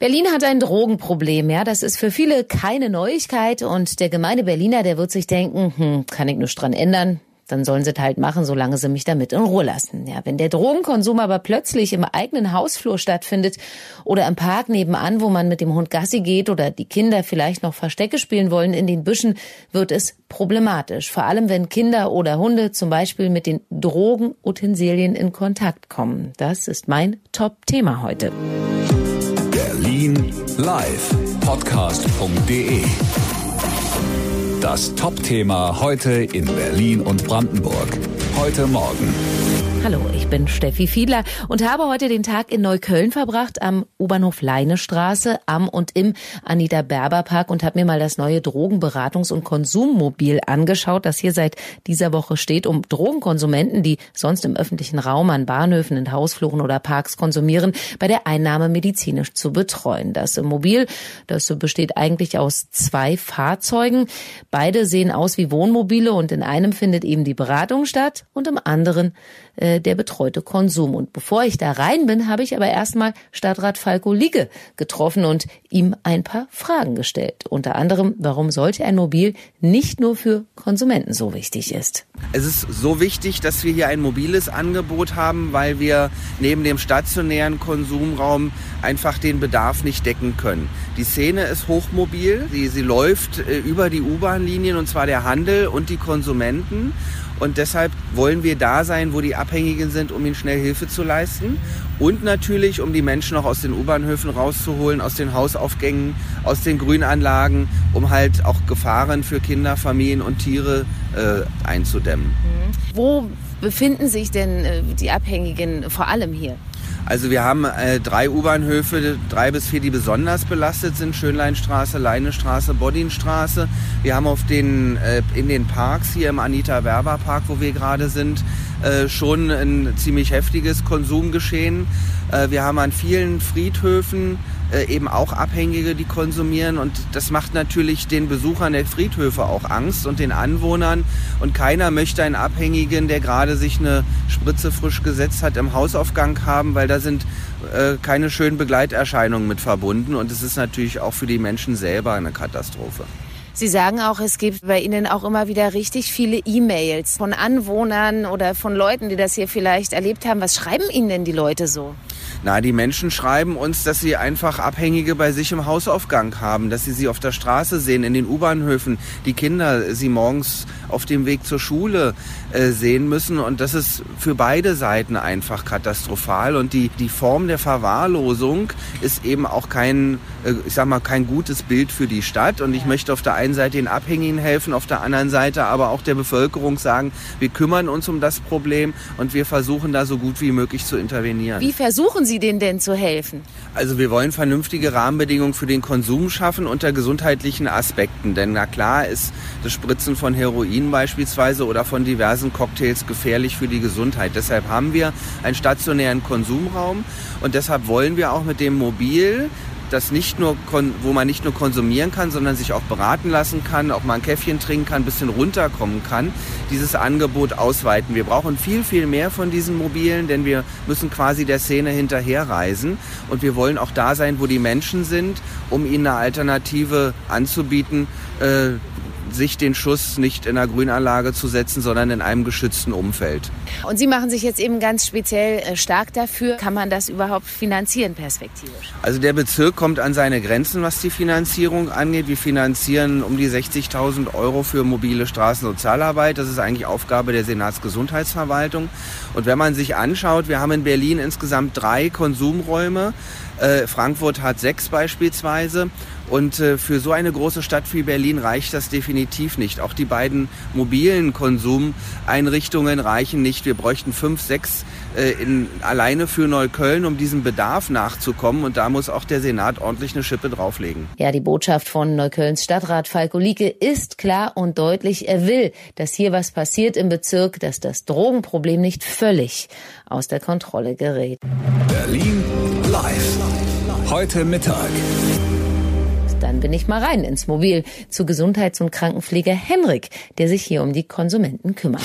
Berlin hat ein Drogenproblem, ja, das ist für viele keine Neuigkeit und der gemeine Berliner, der wird sich denken, hm, kann ich nur dran ändern, dann sollen sie es halt machen, solange sie mich damit in Ruhe lassen. Ja, wenn der Drogenkonsum aber plötzlich im eigenen Hausflur stattfindet oder im Park nebenan, wo man mit dem Hund Gassi geht oder die Kinder vielleicht noch Verstecke spielen wollen in den Büschen, wird es problematisch. Vor allem, wenn Kinder oder Hunde zum Beispiel mit den Drogenutensilien in Kontakt kommen. Das ist mein Top-Thema heute. Berlin live Podcast.de Das Top-Thema heute in Berlin und Brandenburg. Heute Morgen. Hallo, ich bin Steffi Fiedler und habe heute den Tag in Neukölln verbracht am U-Bahnhof Leinestraße am und im Anita Berber Park und habe mir mal das neue Drogenberatungs- und Konsummobil angeschaut, das hier seit dieser Woche steht, um Drogenkonsumenten, die sonst im öffentlichen Raum an Bahnhöfen, in Hausfluren oder Parks konsumieren, bei der Einnahme medizinisch zu betreuen. Das Mobil, das besteht eigentlich aus zwei Fahrzeugen. Beide sehen aus wie Wohnmobile und in einem findet eben die Beratung statt und im anderen äh, der betreute Konsum. Und bevor ich da rein bin, habe ich aber erstmal Stadtrat Falco Liege getroffen und ihm ein paar Fragen gestellt. Unter anderem, warum solch ein Mobil nicht nur für Konsumenten so wichtig ist. Es ist so wichtig, dass wir hier ein mobiles Angebot haben, weil wir neben dem stationären Konsumraum einfach den Bedarf nicht decken können. Die Szene ist hochmobil, sie, sie läuft äh, über die U-Bahn-Linien und zwar der Handel und die Konsumenten. Und deshalb wollen wir da sein, wo die Abhängigen sind, um ihnen schnell Hilfe zu leisten. Und natürlich, um die Menschen auch aus den U-Bahnhöfen rauszuholen, aus den Hausaufgängen, aus den Grünanlagen, um halt auch Gefahren für Kinder, Familien und Tiere äh, einzudämmen. Mhm. Wo befinden sich denn äh, die Abhängigen vor allem hier? Also wir haben äh, drei U-Bahnhöfe, drei bis vier, die besonders belastet sind. Schönleinstraße, Leinestraße, Bodinstraße. Wir haben auf den, äh, in den Parks hier im Anita Werber Park, wo wir gerade sind, äh, schon ein ziemlich heftiges Konsumgeschehen. Äh, wir haben an vielen Friedhöfen äh, eben auch Abhängige, die konsumieren. Und das macht natürlich den Besuchern der Friedhöfe auch Angst und den Anwohnern. Und keiner möchte einen Abhängigen, der gerade sich eine Spritze frisch gesetzt hat, im Hausaufgang haben, weil da sind äh, keine schönen Begleiterscheinungen mit verbunden. Und es ist natürlich auch für die Menschen selber eine Katastrophe. Sie sagen auch, es gibt bei Ihnen auch immer wieder richtig viele E-Mails von Anwohnern oder von Leuten, die das hier vielleicht erlebt haben. Was schreiben Ihnen denn die Leute so? Na, die Menschen schreiben uns, dass sie einfach Abhängige bei sich im Hausaufgang haben, dass sie sie auf der Straße sehen, in den U-Bahnhöfen, die Kinder sie morgens auf dem Weg zur Schule äh, sehen müssen. Und das ist für beide Seiten einfach katastrophal. Und die, die Form der Verwahrlosung ist eben auch kein, äh, ich sag mal, kein gutes Bild für die Stadt. Und ich möchte auf der einen Seite den Abhängigen helfen, auf der anderen Seite aber auch der Bevölkerung sagen, wir kümmern uns um das Problem und wir versuchen da so gut wie möglich zu intervenieren. Wie versuchen Sie denen denn zu helfen? Also wir wollen vernünftige Rahmenbedingungen für den Konsum schaffen unter gesundheitlichen Aspekten. Denn na klar ist das Spritzen von Heroin beispielsweise oder von diversen Cocktails gefährlich für die Gesundheit. Deshalb haben wir einen stationären Konsumraum und deshalb wollen wir auch mit dem Mobil das nicht nur, wo man nicht nur konsumieren kann, sondern sich auch beraten lassen kann, auch mal ein Käffchen trinken kann, ein bisschen runterkommen kann, dieses Angebot ausweiten. Wir brauchen viel, viel mehr von diesen Mobilen, denn wir müssen quasi der Szene hinterherreisen und wir wollen auch da sein, wo die Menschen sind, um ihnen eine Alternative anzubieten, äh, sich den Schuss nicht in einer Grünanlage zu setzen, sondern in einem geschützten Umfeld. Und Sie machen sich jetzt eben ganz speziell äh, stark dafür. Kann man das überhaupt finanzieren perspektivisch? Also der Bezirk kommt an seine Grenzen, was die Finanzierung angeht. Wir finanzieren um die 60.000 Euro für mobile Straßensozialarbeit. Das ist eigentlich Aufgabe der Senatsgesundheitsverwaltung. Und wenn man sich anschaut, wir haben in Berlin insgesamt drei Konsumräume. Äh, Frankfurt hat sechs beispielsweise. Und äh, für so eine große Stadt wie Berlin reicht das definitiv nicht. Auch die beiden mobilen Konsumeinrichtungen reichen nicht. Wir bräuchten fünf, sechs äh, in, alleine für Neukölln, um diesem Bedarf nachzukommen. Und da muss auch der Senat ordentlich eine Schippe drauflegen. Ja, die Botschaft von Neuköllns Stadtrat Falko Lieke ist klar und deutlich. Er will, dass hier was passiert im Bezirk, dass das Drogenproblem nicht völlig aus der Kontrolle gerät. Berlin live. Heute Mittag. Dann bin ich mal rein ins Mobil zu Gesundheits- und Krankenpfleger Henrik, der sich hier um die Konsumenten kümmert.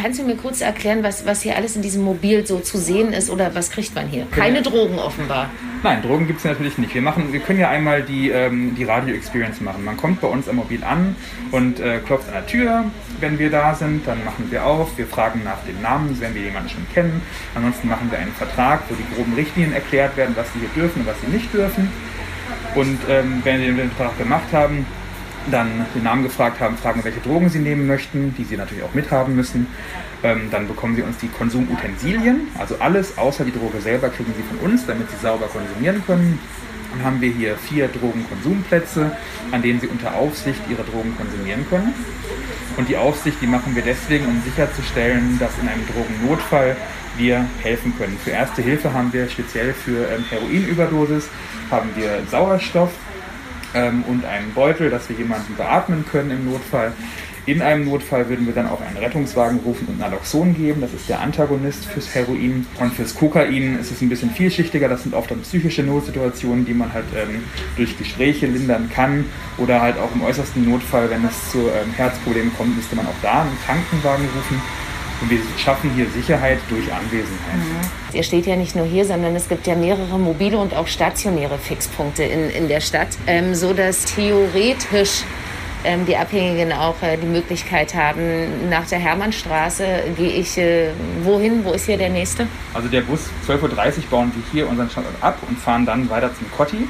Kannst du mir kurz erklären, was, was hier alles in diesem Mobil so zu sehen ist oder was kriegt man hier? Keine Drogen offenbar. Nein, Drogen gibt es natürlich nicht. Wir, machen, wir können ja einmal die, ähm, die Radio-Experience machen. Man kommt bei uns am Mobil an und äh, klopft an der Tür, wenn wir da sind. Dann machen wir auf, wir fragen nach dem Namen, wenn wir jemanden schon kennen. Ansonsten machen wir einen Vertrag, wo die groben Richtlinien erklärt werden, was sie hier dürfen und was sie nicht dürfen. Und ähm, wenn wir den Vertrag gemacht haben, dann den Namen gefragt haben, fragen, welche Drogen sie nehmen möchten, die sie natürlich auch mithaben müssen. Ähm, dann bekommen sie uns die Konsumutensilien, also alles außer die Droge selber kriegen sie von uns, damit sie sauber konsumieren können. Dann haben wir hier vier Drogenkonsumplätze, an denen sie unter Aufsicht ihre Drogen konsumieren können. Und die Aufsicht, die machen wir deswegen, um sicherzustellen, dass in einem Drogennotfall wir helfen können. Für Erste Hilfe haben wir speziell für ähm, Heroinüberdosis haben wir Sauerstoff ähm, und einen Beutel, dass wir jemanden beatmen können im Notfall. In einem Notfall würden wir dann auch einen Rettungswagen rufen und Naloxon geben. Das ist der Antagonist fürs Heroin. Und fürs Kokain ist es ein bisschen vielschichtiger. Das sind oft dann psychische Notsituationen, die man halt ähm, durch Gespräche lindern kann. Oder halt auch im äußersten Notfall, wenn es zu ähm, Herzproblemen kommt, müsste man auch da einen Krankenwagen rufen. Und wir schaffen hier Sicherheit durch Anwesenheit. Mhm. Ihr steht ja nicht nur hier, sondern es gibt ja mehrere mobile und auch stationäre Fixpunkte in, in der Stadt, ähm, so dass theoretisch ähm, die Abhängigen auch äh, die Möglichkeit haben, nach der Hermannstraße gehe ich äh, wohin? Wo ist hier der nächste? Also der Bus 12.30 Uhr bauen wir hier unseren Standort ab und fahren dann weiter zum Kotti. Mhm.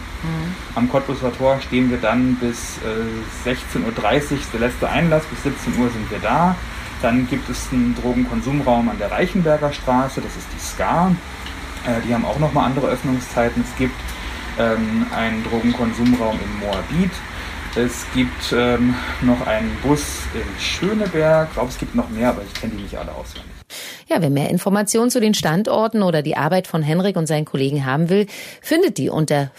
Am Cottbuser Tor stehen wir dann bis äh, 16.30 Uhr, der letzte Einlass, bis 17 Uhr sind wir da. Dann gibt es einen Drogenkonsumraum an der Reichenberger Straße, das ist die SCA. Äh, die haben auch nochmal andere Öffnungszeiten. Es gibt ähm, einen Drogenkonsumraum in Moabit. Es gibt ähm, noch einen Bus in Schöneberg. Ich glaube, es gibt noch mehr, aber ich kenne die nicht alle auswendig. Ja, wer mehr Informationen zu den Standorten oder die Arbeit von Henrik und seinen Kollegen haben will, findet die unter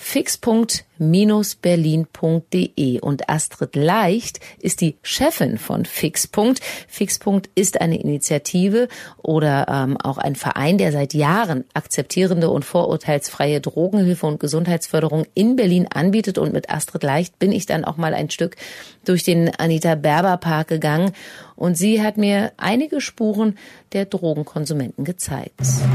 fix.berlin.de. Und Astrid Leicht ist die Chefin von Fixpunkt. Fixpunkt ist eine Initiative oder ähm, auch ein Verein, der seit Jahren akzeptierende und vorurteilsfreie Drogenhilfe und Gesundheitsförderung in Berlin anbietet. Und mit Astrid Leicht bin ich dann auch mal ein Stück durch den Anita Berber Park gegangen und sie hat mir einige Spuren der Drogenkonsumenten gezeigt.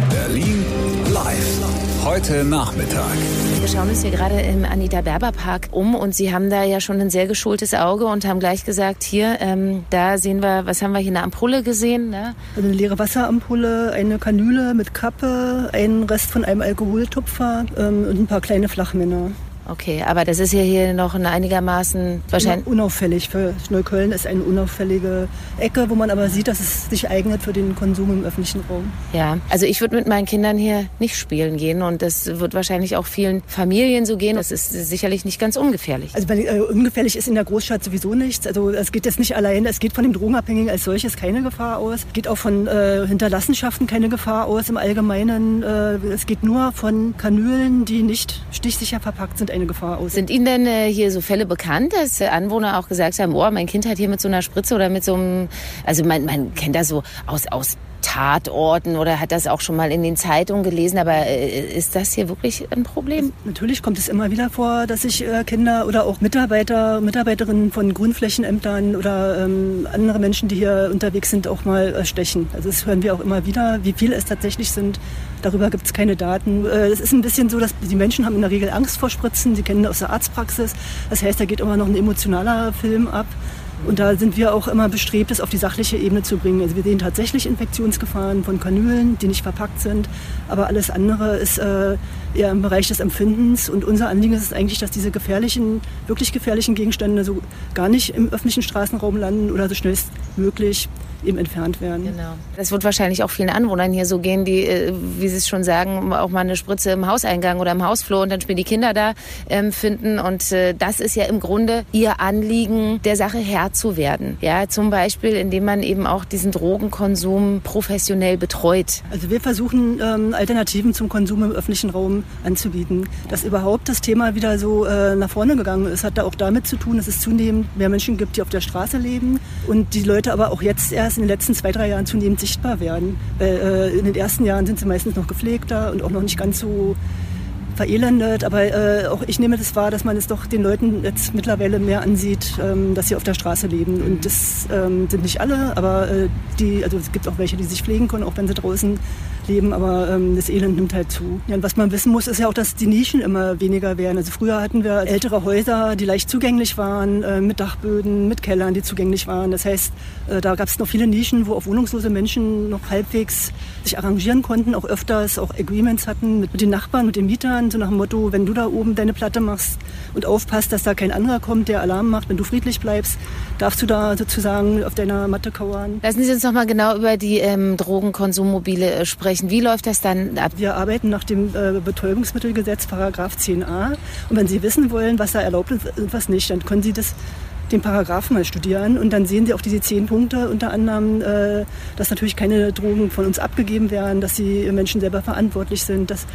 Berlin live. Heute Nachmittag. Wir schauen uns hier gerade im Anita Berber Park um und Sie haben da ja schon ein sehr geschultes Auge und haben gleich gesagt, hier, ähm, da sehen wir, was haben wir hier, eine Ampulle gesehen? Ne? Eine leere Wasserampulle, eine Kanüle mit Kappe, ein Rest von einem Alkoholtupfer ähm, und ein paar kleine Flachmänner. Okay, aber das ist ja hier noch ein einigermaßen wahrscheinlich. Unauffällig. Für Neukölln ist eine unauffällige Ecke, wo man aber sieht, dass es sich eignet für den Konsum im öffentlichen Raum. Ja, also ich würde mit meinen Kindern hier nicht spielen gehen und das wird wahrscheinlich auch vielen Familien so gehen. Das ist sicherlich nicht ganz ungefährlich. Also weil, äh, ungefährlich ist in der Großstadt sowieso nichts. Also es geht jetzt nicht allein, es geht von dem Drogenabhängigen als solches keine Gefahr aus. Es geht auch von äh, Hinterlassenschaften keine Gefahr aus im Allgemeinen. Äh, es geht nur von Kanülen, die nicht stichsicher verpackt sind, eine Gefahr aus. Sind Ihnen denn äh, hier so Fälle bekannt, dass Anwohner auch gesagt haben, oh, mein Kind hat hier mit so einer Spritze oder mit so einem, also man, man kennt das so aus, aus Tatorten oder hat das auch schon mal in den Zeitungen gelesen. Aber äh, ist das hier wirklich ein Problem? Natürlich kommt es immer wieder vor, dass sich äh, Kinder oder auch Mitarbeiter, Mitarbeiterinnen von Grünflächenämtern oder ähm, andere Menschen, die hier unterwegs sind, auch mal äh, stechen. Also das hören wir auch immer wieder. Wie viele es tatsächlich sind, darüber gibt es keine Daten. Es ist ein bisschen so, dass die Menschen haben in der Regel Angst vor Spritzen. Sie kennen aus der Arztpraxis. Das heißt, da geht immer noch ein emotionaler Film ab. Und da sind wir auch immer bestrebt, es auf die sachliche Ebene zu bringen. Also wir sehen tatsächlich Infektionsgefahren von Kanülen, die nicht verpackt sind, aber alles andere ist äh, eher im Bereich des Empfindens. Und unser Anliegen ist es eigentlich, dass diese gefährlichen, wirklich gefährlichen Gegenstände so gar nicht im öffentlichen Straßenraum landen oder so schnellstmöglich eben entfernt werden. Genau. Das wird wahrscheinlich auch vielen Anwohnern hier so gehen, die, äh, wie Sie es schon sagen, auch mal eine Spritze im Hauseingang oder im Hausflur und dann spielen die Kinder da ähm, finden. Und äh, das ist ja im Grunde ihr Anliegen, der Sache Herr zu werden. Ja, zum Beispiel, indem man eben auch diesen Drogenkonsum professionell betreut. Also wir versuchen ähm, Alternativen zum Konsum im öffentlichen Raum anzubieten. Dass überhaupt das Thema wieder so äh, nach vorne gegangen ist, hat da auch damit zu tun, dass es zunehmend mehr Menschen gibt, die auf der Straße leben und die Leute aber auch jetzt erst erst in den letzten zwei, drei Jahren zunehmend sichtbar werden. Weil, äh, in den ersten Jahren sind sie meistens noch gepflegter und auch noch nicht ganz so verelendet. Aber äh, auch ich nehme das wahr, dass man es doch den Leuten jetzt mittlerweile mehr ansieht, ähm, dass sie auf der Straße leben. Und das ähm, sind nicht alle, aber äh, die, also es gibt auch welche, die sich pflegen können, auch wenn sie draußen leben, aber ähm, das Elend nimmt halt zu. Ja, und was man wissen muss, ist ja auch, dass die Nischen immer weniger werden. Also früher hatten wir ältere Häuser, die leicht zugänglich waren, äh, mit Dachböden, mit Kellern, die zugänglich waren. Das heißt, äh, da gab es noch viele Nischen, wo auch wohnungslose Menschen noch halbwegs sich arrangieren konnten, auch öfters auch Agreements hatten mit, mit den Nachbarn, mit den Mietern, so nach dem Motto, wenn du da oben deine Platte machst und aufpasst, dass da kein anderer kommt, der Alarm macht, wenn du friedlich bleibst, darfst du da sozusagen auf deiner Matte kauern. Lassen Sie uns noch mal genau über die ähm, Drogenkonsummobile äh, sprechen. Wie läuft das dann ab? Wir arbeiten nach dem äh, Betäubungsmittelgesetz, Paragraph 10a. Und wenn Sie wissen wollen, was da erlaubt ist und was nicht, dann können Sie das den Paragraphen mal studieren und dann sehen Sie auch diese zehn Punkte, unter anderem, äh, dass natürlich keine Drogen von uns abgegeben werden, dass die Menschen selber verantwortlich sind, dass,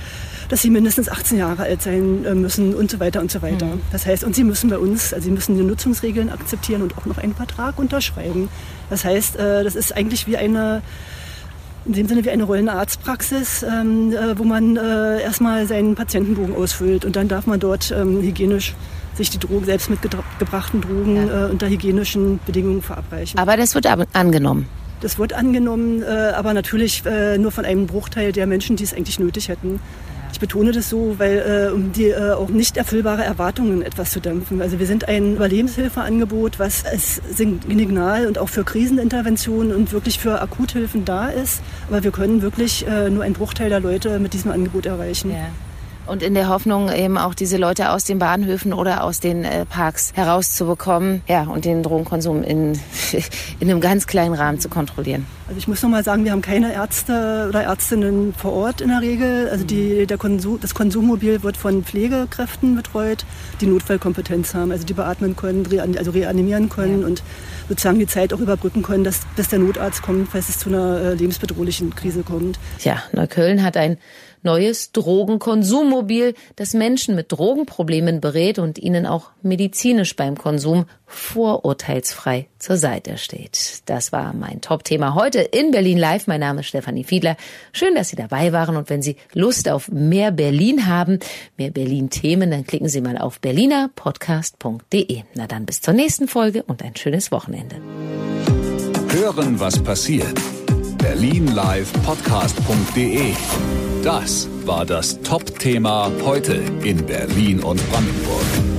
dass sie mindestens 18 Jahre alt sein äh, müssen und so weiter und so weiter. Mhm. Das heißt, und sie müssen bei uns, also sie müssen die Nutzungsregeln akzeptieren und auch noch einen Vertrag unterschreiben. Das heißt, äh, das ist eigentlich wie eine in dem Sinne wie eine rollende Arztpraxis, ähm, äh, wo man äh, erstmal seinen Patientenbogen ausfüllt und dann darf man dort ähm, hygienisch sich die Drogen, selbst mitgebrachten Drogen ja. äh, unter hygienischen Bedingungen verabreichen. Aber das wird angenommen. Das wird angenommen, äh, aber natürlich äh, nur von einem Bruchteil der Menschen, die es eigentlich nötig hätten. Ich betone das so, weil äh, um die äh, auch nicht erfüllbare Erwartungen etwas zu dämpfen. Also wir sind ein Überlebenshilfeangebot, was als Signal und auch für Kriseninterventionen und wirklich für Akuthilfen da ist. Aber wir können wirklich äh, nur einen Bruchteil der Leute mit diesem Angebot erreichen. Ja. Und in der Hoffnung, eben auch diese Leute aus den Bahnhöfen oder aus den äh, Parks herauszubekommen, ja, und den Drogenkonsum in, in einem ganz kleinen Rahmen zu kontrollieren. Also ich muss noch mal sagen, wir haben keine Ärzte oder Ärztinnen vor Ort in der Regel. Also die, der Konsum, das Konsummobil wird von Pflegekräften betreut, die Notfallkompetenz haben, also die beatmen können, also reanimieren können ja. und sozusagen die Zeit auch überbrücken können, dass, bis der Notarzt kommt, falls es zu einer äh, lebensbedrohlichen Krise kommt. Ja, Neukölln hat ein neues Drogenkonsummobil, das Menschen mit Drogenproblemen berät und ihnen auch medizinisch beim Konsum vorurteilsfrei zur Seite steht. Das war mein Top-Thema heute in Berlin Live. Mein Name ist Stefanie Fiedler. Schön, dass Sie dabei waren und wenn Sie Lust auf mehr Berlin haben, mehr Berlin-Themen, dann klicken Sie mal auf berlinerpodcast.de. Na dann bis zur nächsten Folge und ein schönes Wochenende. Hören, was passiert. Berlinlivepodcast.de das war das Top-Thema heute in Berlin und Brandenburg.